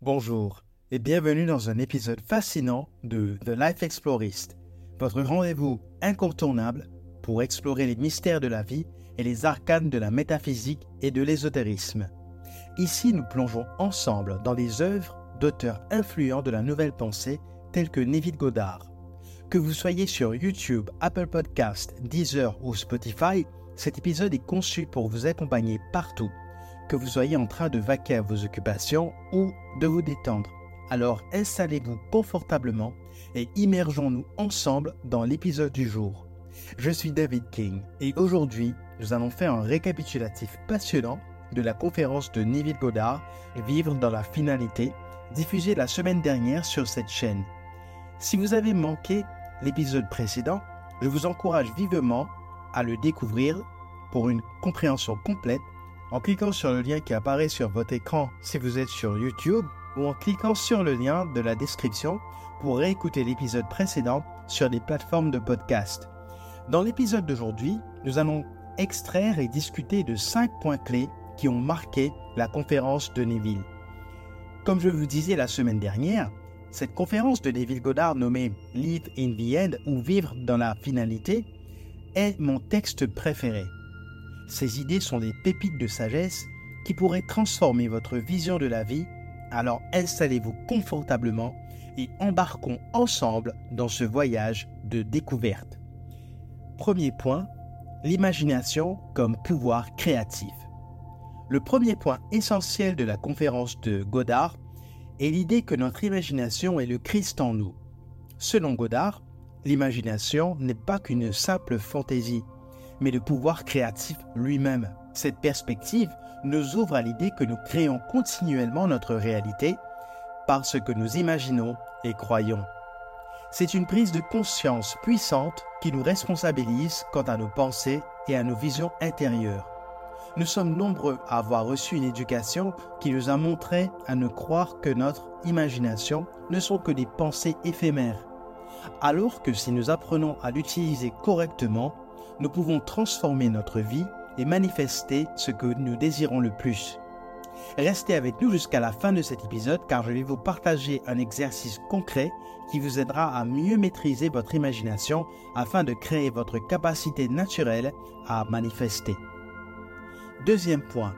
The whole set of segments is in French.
Bonjour et bienvenue dans un épisode fascinant de The Life Explorist, votre rendez-vous incontournable pour explorer les mystères de la vie et les arcanes de la métaphysique et de l'ésotérisme. Ici, nous plongeons ensemble dans les œuvres d'auteurs influents de la nouvelle pensée tels que Neville Goddard. Que vous soyez sur YouTube, Apple Podcast, Deezer ou Spotify, cet épisode est conçu pour vous accompagner partout que vous soyez en train de vaquer à vos occupations ou de vous détendre. Alors installez-vous confortablement et immergeons-nous ensemble dans l'épisode du jour. Je suis David King et aujourd'hui nous allons faire un récapitulatif passionnant de la conférence de Neville Goddard Vivre dans la finalité, diffusée la semaine dernière sur cette chaîne. Si vous avez manqué l'épisode précédent, je vous encourage vivement à le découvrir pour une compréhension complète en cliquant sur le lien qui apparaît sur votre écran si vous êtes sur YouTube ou en cliquant sur le lien de la description pour réécouter l'épisode précédent sur les plateformes de podcast. Dans l'épisode d'aujourd'hui, nous allons extraire et discuter de cinq points clés qui ont marqué la conférence de Neville. Comme je vous disais la semaine dernière, cette conférence de Neville Goddard nommée Live in the End ou Vivre dans la finalité est mon texte préféré. Ces idées sont des pépites de sagesse qui pourraient transformer votre vision de la vie, alors installez-vous confortablement et embarquons ensemble dans ce voyage de découverte. Premier point, l'imagination comme pouvoir créatif. Le premier point essentiel de la conférence de Godard est l'idée que notre imagination est le Christ en nous. Selon Godard, l'imagination n'est pas qu'une simple fantaisie, mais le pouvoir créatif lui-même. Cette perspective nous ouvre à l'idée que nous créons continuellement notre réalité par ce que nous imaginons et croyons. C'est une prise de conscience puissante qui nous responsabilise quant à nos pensées et à nos visions intérieures. Nous sommes nombreux à avoir reçu une éducation qui nous a montré à ne croire que notre imagination ne sont que des pensées éphémères, alors que si nous apprenons à l'utiliser correctement, nous pouvons transformer notre vie et manifester ce que nous désirons le plus. Restez avec nous jusqu'à la fin de cet épisode car je vais vous partager un exercice concret qui vous aidera à mieux maîtriser votre imagination afin de créer votre capacité naturelle à manifester. Deuxième point,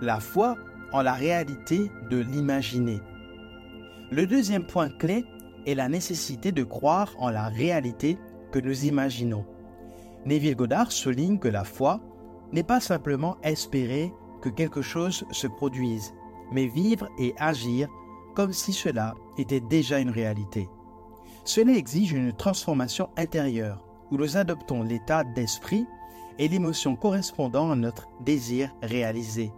la foi en la réalité de l'imaginer. Le deuxième point clé est la nécessité de croire en la réalité que nous imaginons. Neville Goddard souligne que la foi n'est pas simplement espérer que quelque chose se produise, mais vivre et agir comme si cela était déjà une réalité. Cela exige une transformation intérieure où nous adoptons l'état d'esprit et l'émotion correspondant à notre désir réalisé.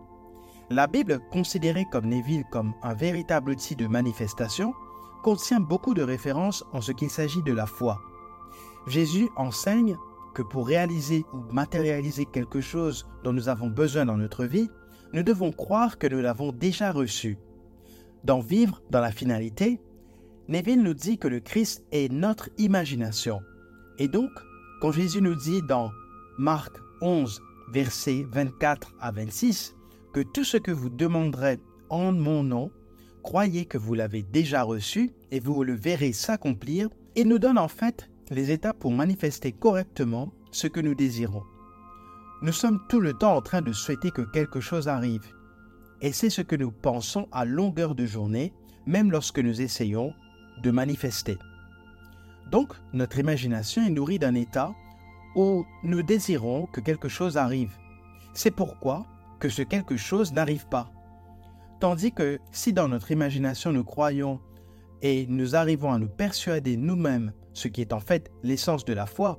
La Bible, considérée comme Neville comme un véritable outil de manifestation, contient beaucoup de références en ce qu'il s'agit de la foi. Jésus enseigne que pour réaliser ou matérialiser quelque chose dont nous avons besoin dans notre vie, nous devons croire que nous l'avons déjà reçu. Dans Vivre dans la finalité, Neville nous dit que le Christ est notre imagination. Et donc, quand Jésus nous dit dans Marc 11, versets 24 à 26, que tout ce que vous demanderez en mon nom, croyez que vous l'avez déjà reçu et vous le verrez s'accomplir, il nous donne en fait les étapes pour manifester correctement ce que nous désirons. Nous sommes tout le temps en train de souhaiter que quelque chose arrive. Et c'est ce que nous pensons à longueur de journée, même lorsque nous essayons de manifester. Donc, notre imagination est nourrie d'un état où nous désirons que quelque chose arrive. C'est pourquoi que ce quelque chose n'arrive pas. Tandis que si dans notre imagination nous croyons et nous arrivons à nous persuader nous-mêmes ce qui est en fait l'essence de la foi,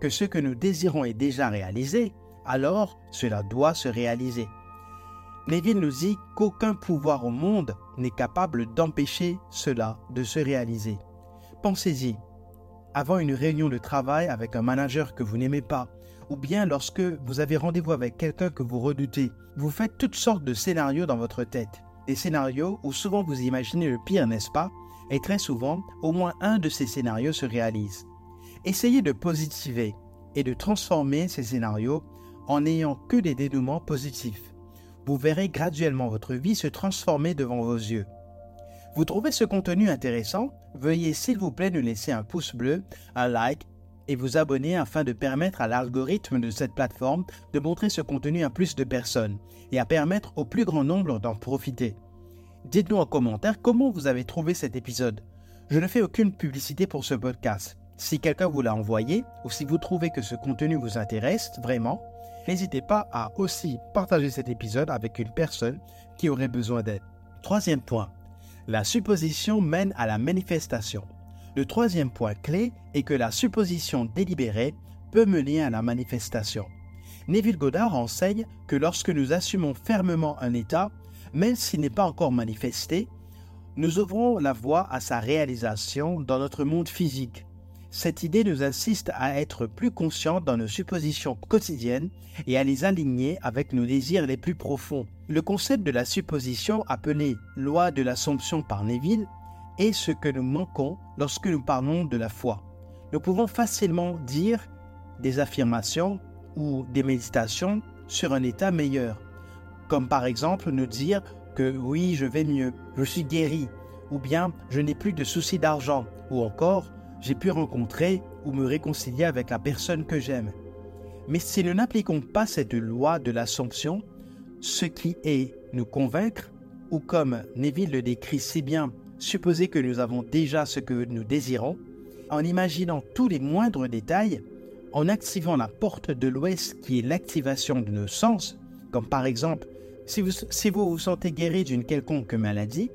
que ce que nous désirons est déjà réalisé, alors cela doit se réaliser. Neville nous dit qu'aucun pouvoir au monde n'est capable d'empêcher cela de se réaliser. Pensez-y, avant une réunion de travail avec un manager que vous n'aimez pas, ou bien lorsque vous avez rendez-vous avec quelqu'un que vous redoutez, vous faites toutes sortes de scénarios dans votre tête. Des scénarios où souvent vous imaginez le pire, n'est-ce pas? Et très souvent, au moins un de ces scénarios se réalise. Essayez de positiver et de transformer ces scénarios en n'ayant que des dénouements positifs. Vous verrez graduellement votre vie se transformer devant vos yeux. Vous trouvez ce contenu intéressant? Veuillez s'il vous plaît nous laisser un pouce bleu, un like et vous abonner afin de permettre à l'algorithme de cette plateforme de montrer ce contenu à plus de personnes et à permettre au plus grand nombre d'en profiter. Dites-nous en commentaire comment vous avez trouvé cet épisode. Je ne fais aucune publicité pour ce podcast. Si quelqu'un vous l'a envoyé ou si vous trouvez que ce contenu vous intéresse vraiment, n'hésitez pas à aussi partager cet épisode avec une personne qui aurait besoin d'aide. Troisième point, la supposition mène à la manifestation. Le troisième point clé est que la supposition délibérée peut mener à la manifestation. Neville Goddard enseigne que lorsque nous assumons fermement un état, même s'il n'est pas encore manifesté, nous ouvrons la voie à sa réalisation dans notre monde physique. Cette idée nous insiste à être plus conscients dans nos suppositions quotidiennes et à les aligner avec nos désirs les plus profonds. Le concept de la supposition appelé loi de l'assomption par Neville est ce que nous manquons lorsque nous parlons de la foi. Nous pouvons facilement dire des affirmations ou des méditations sur un état meilleur, comme par exemple nous dire que oui, je vais mieux, je suis guéri, ou bien je n'ai plus de soucis d'argent, ou encore j'ai pu rencontrer ou me réconcilier avec la personne que j'aime. Mais si nous n'appliquons pas cette loi de l'assomption, ce qui est nous convaincre, ou comme Neville le décrit si bien supposer que nous avons déjà ce que nous désirons, en imaginant tous les moindres détails, en activant la porte de l'Ouest qui est l'activation de nos sens, comme par exemple, si vous, vous sentez guéri d'une quelconque maladie,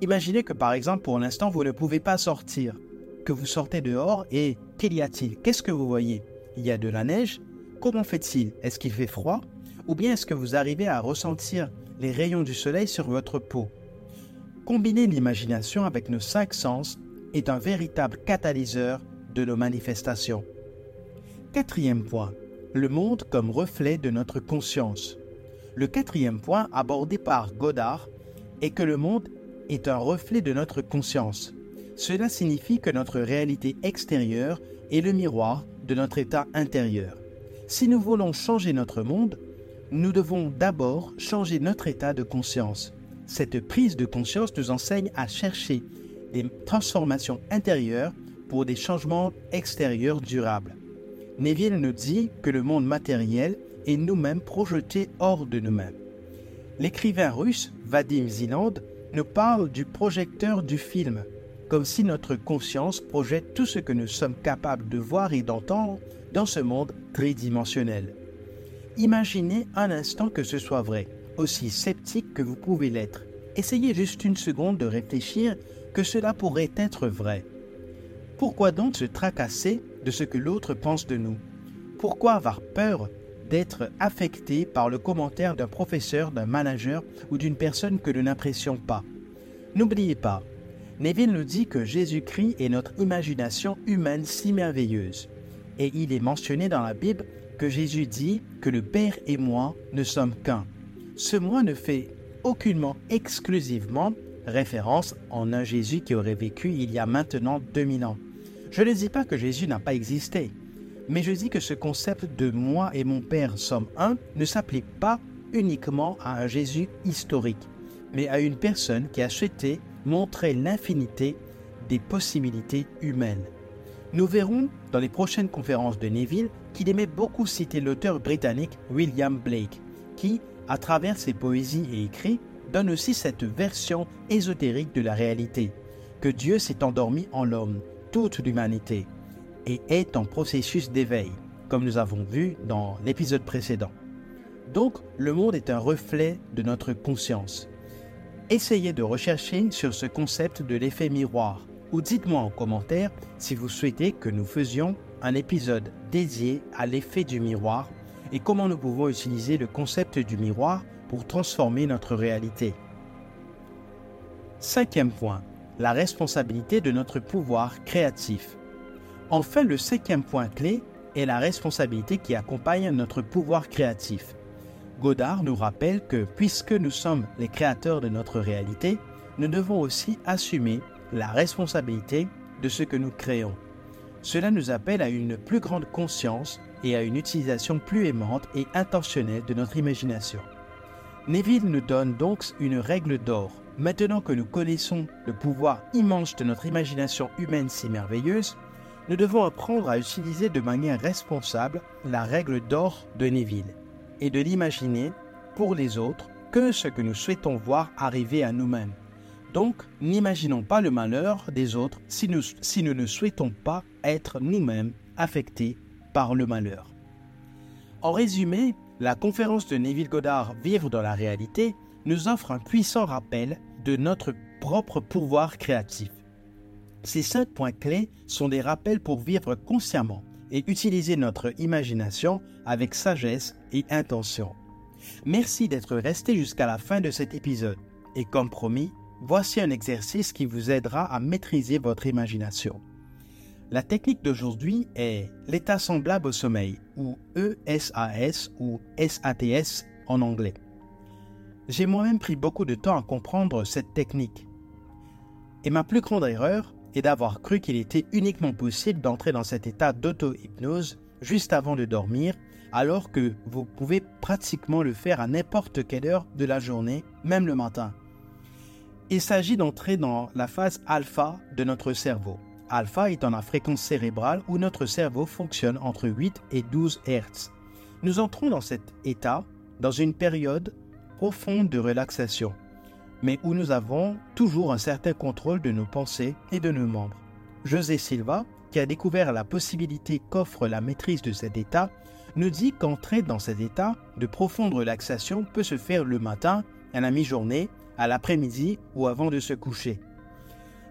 imaginez que par exemple pour l'instant vous ne pouvez pas sortir, que vous sortez dehors et qu'il y a-t-il? Qu'est-ce que vous voyez? Il y a de la neige? Comment fait-il? Est-ce qu'il fait froid? Ou bien est-ce que vous arrivez à ressentir les rayons du soleil sur votre peau? Combiner l'imagination avec nos cinq sens est un véritable catalyseur de nos manifestations. Quatrième point, le monde comme reflet de notre conscience. Le quatrième point abordé par Godard est que le monde est un reflet de notre conscience. Cela signifie que notre réalité extérieure est le miroir de notre état intérieur. Si nous voulons changer notre monde, nous devons d'abord changer notre état de conscience. Cette prise de conscience nous enseigne à chercher des transformations intérieures pour des changements extérieurs durables. Neville nous dit que le monde matériel est nous-mêmes projetés hors de nous-mêmes. L'écrivain russe Vadim Zinand nous parle du projecteur du film, comme si notre conscience projette tout ce que nous sommes capables de voir et d'entendre dans ce monde tridimensionnel. Imaginez un instant que ce soit vrai aussi sceptique que vous pouvez l'être. Essayez juste une seconde de réfléchir que cela pourrait être vrai. Pourquoi donc se tracasser de ce que l'autre pense de nous? Pourquoi avoir peur d'être affecté par le commentaire d'un professeur, d'un manager ou d'une personne que nous n'apprécions pas N'oubliez pas, Neville nous dit que Jésus-Christ est notre imagination humaine si merveilleuse. Et il est mentionné dans la Bible que Jésus dit que le Père et moi ne sommes qu'un ce moi ne fait aucunement exclusivement référence en un Jésus qui aurait vécu il y a maintenant 2000 ans. Je ne dis pas que Jésus n'a pas existé, mais je dis que ce concept de moi et mon Père sommes un ne s'applique pas uniquement à un Jésus historique, mais à une personne qui a souhaité montrer l'infinité des possibilités humaines. Nous verrons dans les prochaines conférences de Neville qu'il aimait beaucoup citer l'auteur britannique William Blake, qui, à travers ses poésies et écrits, donne aussi cette version ésotérique de la réalité, que Dieu s'est endormi en l'homme, toute l'humanité, et est en processus d'éveil, comme nous avons vu dans l'épisode précédent. Donc, le monde est un reflet de notre conscience. Essayez de rechercher sur ce concept de l'effet miroir, ou dites-moi en commentaire si vous souhaitez que nous faisions un épisode dédié à l'effet du miroir et comment nous pouvons utiliser le concept du miroir pour transformer notre réalité. Cinquième point, la responsabilité de notre pouvoir créatif. Enfin, le cinquième point clé est la responsabilité qui accompagne notre pouvoir créatif. Godard nous rappelle que puisque nous sommes les créateurs de notre réalité, nous devons aussi assumer la responsabilité de ce que nous créons. Cela nous appelle à une plus grande conscience et à une utilisation plus aimante et intentionnelle de notre imagination. Neville nous donne donc une règle d'or. Maintenant que nous connaissons le pouvoir immense de notre imagination humaine si merveilleuse, nous devons apprendre à utiliser de manière responsable la règle d'or de Neville et de l'imaginer pour les autres que ce que nous souhaitons voir arriver à nous-mêmes. Donc, n'imaginons pas le malheur des autres si nous, si nous ne souhaitons pas être nous-mêmes affectés par le malheur. En résumé, la conférence de Neville Goddard Vivre dans la réalité nous offre un puissant rappel de notre propre pouvoir créatif. Ces cinq points clés sont des rappels pour vivre consciemment et utiliser notre imagination avec sagesse et intention. Merci d'être resté jusqu'à la fin de cet épisode. Et comme promis, voici un exercice qui vous aidera à maîtriser votre imagination. La technique d'aujourd'hui est l'état semblable au sommeil, ou ESAS ou SATS en anglais. J'ai moi-même pris beaucoup de temps à comprendre cette technique. Et ma plus grande erreur est d'avoir cru qu'il était uniquement possible d'entrer dans cet état d'auto-hypnose juste avant de dormir alors que vous pouvez pratiquement le faire à n'importe quelle heure de la journée, même le matin. Il s'agit d'entrer dans la phase alpha de notre cerveau. Alpha étant la fréquence cérébrale où notre cerveau fonctionne entre 8 et 12 Hz. Nous entrons dans cet état dans une période profonde de relaxation, mais où nous avons toujours un certain contrôle de nos pensées et de nos membres. José Silva, qui a découvert la possibilité qu'offre la maîtrise de cet état, nous dit qu'entrer dans cet état de profonde relaxation peut se faire le matin, à la mi-journée, à l'après-midi ou avant de se coucher.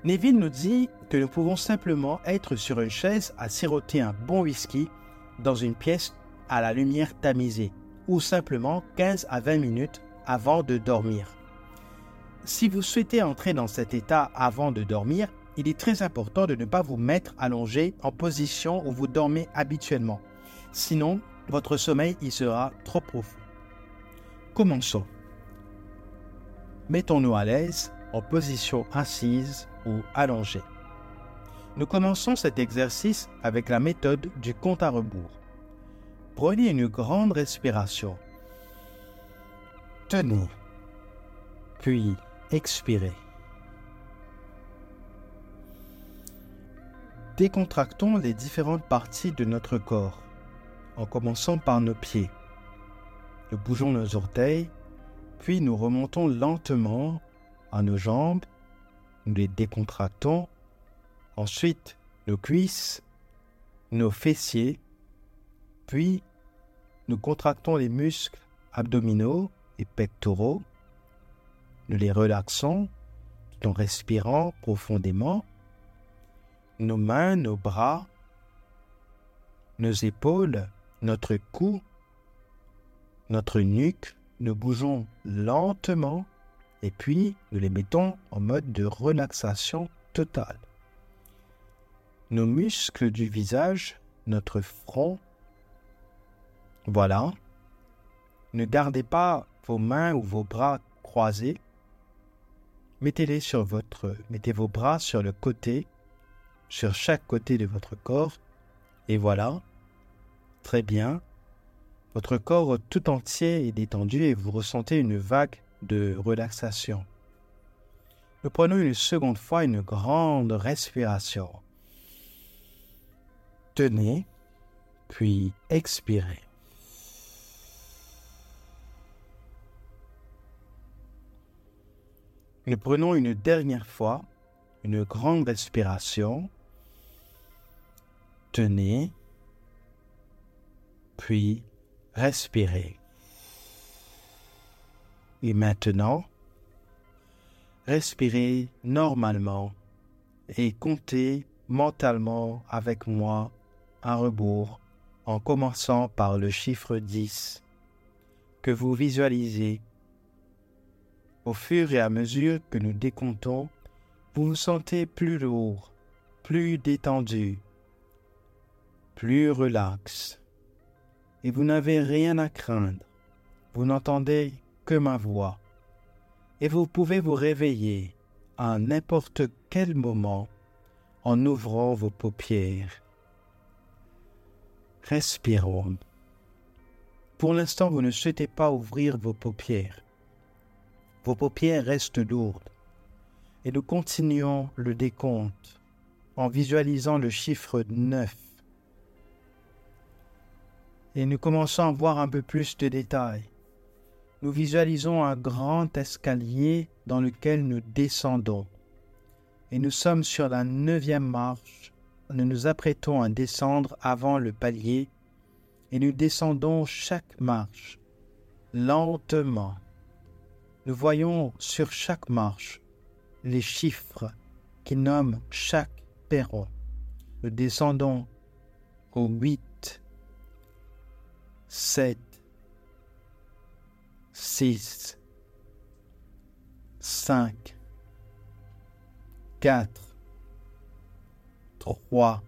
Neville nous dit que nous pouvons simplement être sur une chaise à siroter un bon whisky dans une pièce à la lumière tamisée, ou simplement 15 à 20 minutes avant de dormir. Si vous souhaitez entrer dans cet état avant de dormir, il est très important de ne pas vous mettre allongé en position où vous dormez habituellement. Sinon, votre sommeil y sera trop profond. Commençons. Mettons-nous à l'aise en position assise ou allongée. Nous commençons cet exercice avec la méthode du compte à rebours. Prenez une grande respiration. Tenez. Puis expirez. Décontractons les différentes parties de notre corps en commençant par nos pieds. Nous bougeons nos orteils, puis nous remontons lentement à nos jambes, nous les décontractons, ensuite nos cuisses, nos fessiers, puis nous contractons les muscles abdominaux et pectoraux, nous les relaxons tout en respirant profondément, nos mains, nos bras, nos épaules, notre cou, notre nuque, nous bougeons lentement et puis nous les mettons en mode de relaxation totale. Nos muscles du visage, notre front, voilà. Ne gardez pas vos mains ou vos bras croisés. Mettez-les sur votre, mettez vos bras sur le côté, sur chaque côté de votre corps, et voilà, Très bien. Votre corps tout entier est détendu et vous ressentez une vague de relaxation. Nous prenons une seconde fois une grande respiration. Tenez, puis expirez. Nous prenons une dernière fois une grande respiration. Tenez, puis respirez. Et maintenant, respirez normalement et comptez mentalement avec moi un rebours en commençant par le chiffre 10 que vous visualisez. Au fur et à mesure que nous décomptons, vous vous sentez plus lourd, plus détendu, plus relax et vous n'avez rien à craindre. Vous n'entendez que ma voix. Et vous pouvez vous réveiller à n'importe quel moment en ouvrant vos paupières. Respirons. Pour l'instant, vous ne souhaitez pas ouvrir vos paupières. Vos paupières restent lourdes. Et nous continuons le décompte en visualisant le chiffre 9. Et nous commençons à voir un peu plus de détails. Nous visualisons un grand escalier dans lequel nous descendons. Et nous sommes sur la neuvième marche. Nous nous apprêtons à descendre avant le palier. Et nous descendons chaque marche, lentement. Nous voyons sur chaque marche les chiffres qui nomment chaque perron. Nous descendons au 8, 7, 6, 5, 4, 3,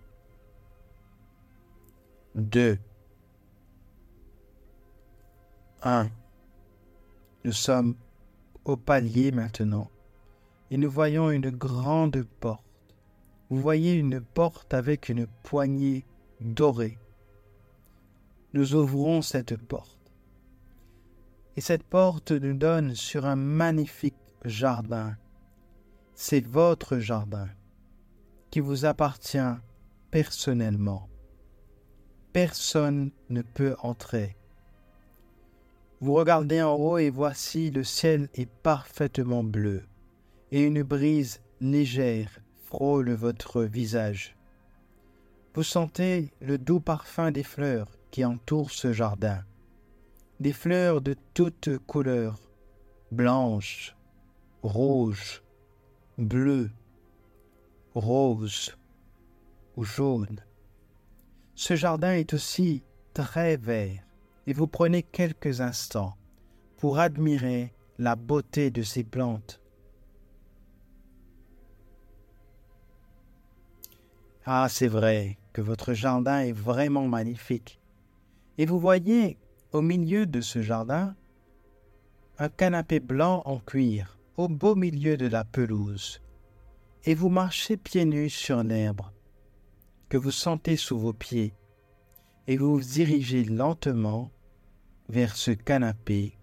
2, 1. Nous sommes palier maintenant et nous voyons une grande porte. Vous voyez une porte avec une poignée dorée. Nous ouvrons cette porte. Et cette porte nous donne sur un magnifique jardin. C'est votre jardin qui vous appartient personnellement. Personne ne peut entrer. Vous regardez en haut et voici le ciel est parfaitement bleu et une brise légère frôle votre visage. Vous sentez le doux parfum des fleurs qui entourent ce jardin, des fleurs de toutes couleurs, blanches, rouges, bleues, roses ou jaunes. Ce jardin est aussi très vert et vous prenez quelques instants pour admirer la beauté de ces plantes Ah, c'est vrai que votre jardin est vraiment magnifique. Et vous voyez au milieu de ce jardin un canapé blanc en cuir au beau milieu de la pelouse. Et vous marchez pieds nus sur l'herbe que vous sentez sous vos pieds et vous vous dirigez lentement vers ce canapé,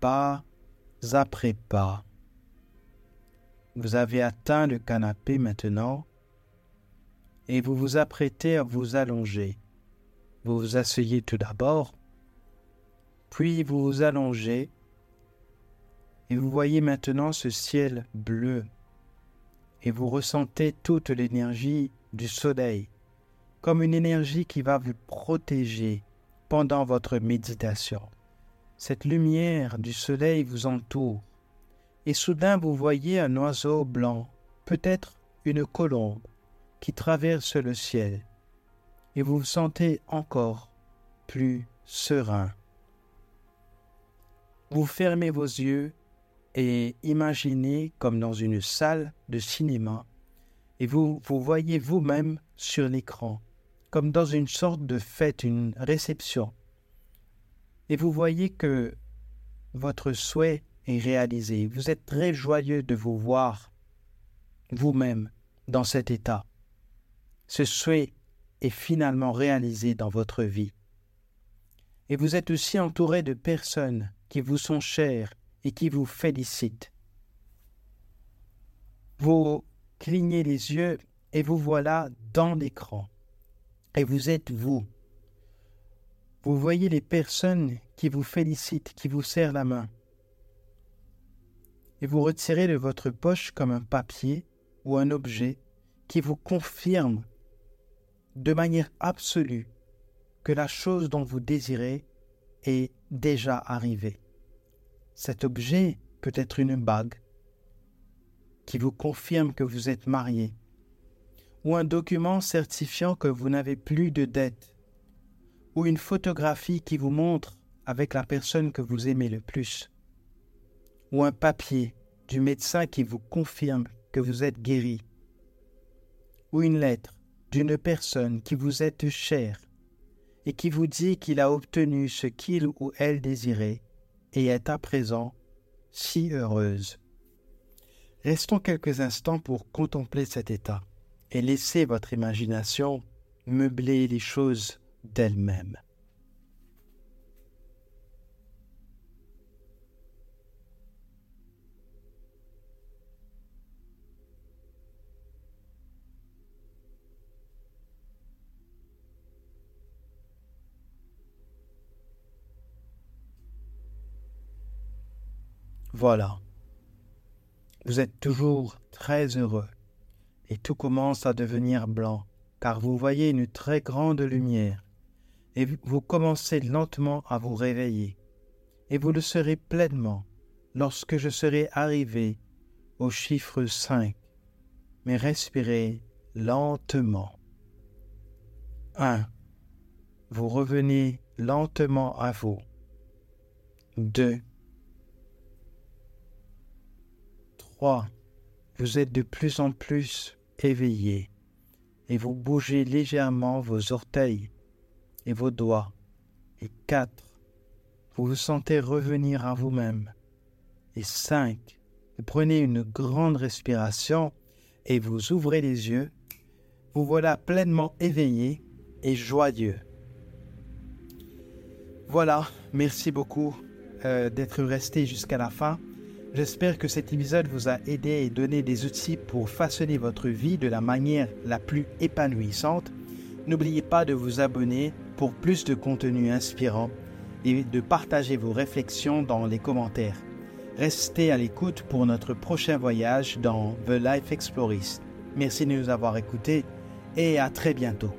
pas après pas. Vous avez atteint le canapé maintenant et vous vous apprêtez à vous allonger. Vous vous asseyez tout d'abord, puis vous vous allongez, et vous voyez maintenant ce ciel bleu, et vous ressentez toute l'énergie du soleil, comme une énergie qui va vous protéger pendant votre méditation. Cette lumière du soleil vous entoure, et soudain vous voyez un oiseau blanc, peut-être une colombe, qui traverse le ciel, et vous vous sentez encore plus serein. Vous fermez vos yeux et imaginez comme dans une salle de cinéma, et vous vous voyez vous-même sur l'écran, comme dans une sorte de fête, une réception. Et vous voyez que votre souhait est réalisé. Vous êtes très joyeux de vous voir vous-même dans cet état ce souhait est finalement réalisé dans votre vie. Et vous êtes aussi entouré de personnes qui vous sont chères et qui vous félicitent. Vous clignez les yeux et vous voilà dans l'écran. Et vous êtes vous. Vous voyez les personnes qui vous félicitent, qui vous serrent la main. Et vous retirez de votre poche comme un papier ou un objet qui vous confirme de manière absolue que la chose dont vous désirez est déjà arrivée. Cet objet peut être une bague qui vous confirme que vous êtes marié, ou un document certifiant que vous n'avez plus de dette, ou une photographie qui vous montre avec la personne que vous aimez le plus, ou un papier du médecin qui vous confirme que vous êtes guéri, ou une lettre d'une personne qui vous est chère et qui vous dit qu'il a obtenu ce qu'il ou elle désirait et est à présent si heureuse. Restons quelques instants pour contempler cet état et laissez votre imagination meubler les choses d'elle-même. Voilà. Vous êtes toujours très heureux et tout commence à devenir blanc car vous voyez une très grande lumière et vous commencez lentement à vous réveiller et vous le serez pleinement lorsque je serai arrivé au chiffre 5. Mais respirez lentement. 1. Vous revenez lentement à vous. 2. 3. Vous êtes de plus en plus éveillé et vous bougez légèrement vos orteils et vos doigts. Et 4. Vous vous sentez revenir à vous-même. Et 5. Vous prenez une grande respiration et vous ouvrez les yeux. Vous voilà pleinement éveillé et joyeux. Voilà, merci beaucoup euh, d'être resté jusqu'à la fin. J'espère que cet épisode vous a aidé et donné des outils pour façonner votre vie de la manière la plus épanouissante. N'oubliez pas de vous abonner pour plus de contenu inspirant et de partager vos réflexions dans les commentaires. Restez à l'écoute pour notre prochain voyage dans The Life Explorist. Merci de nous avoir écoutés et à très bientôt.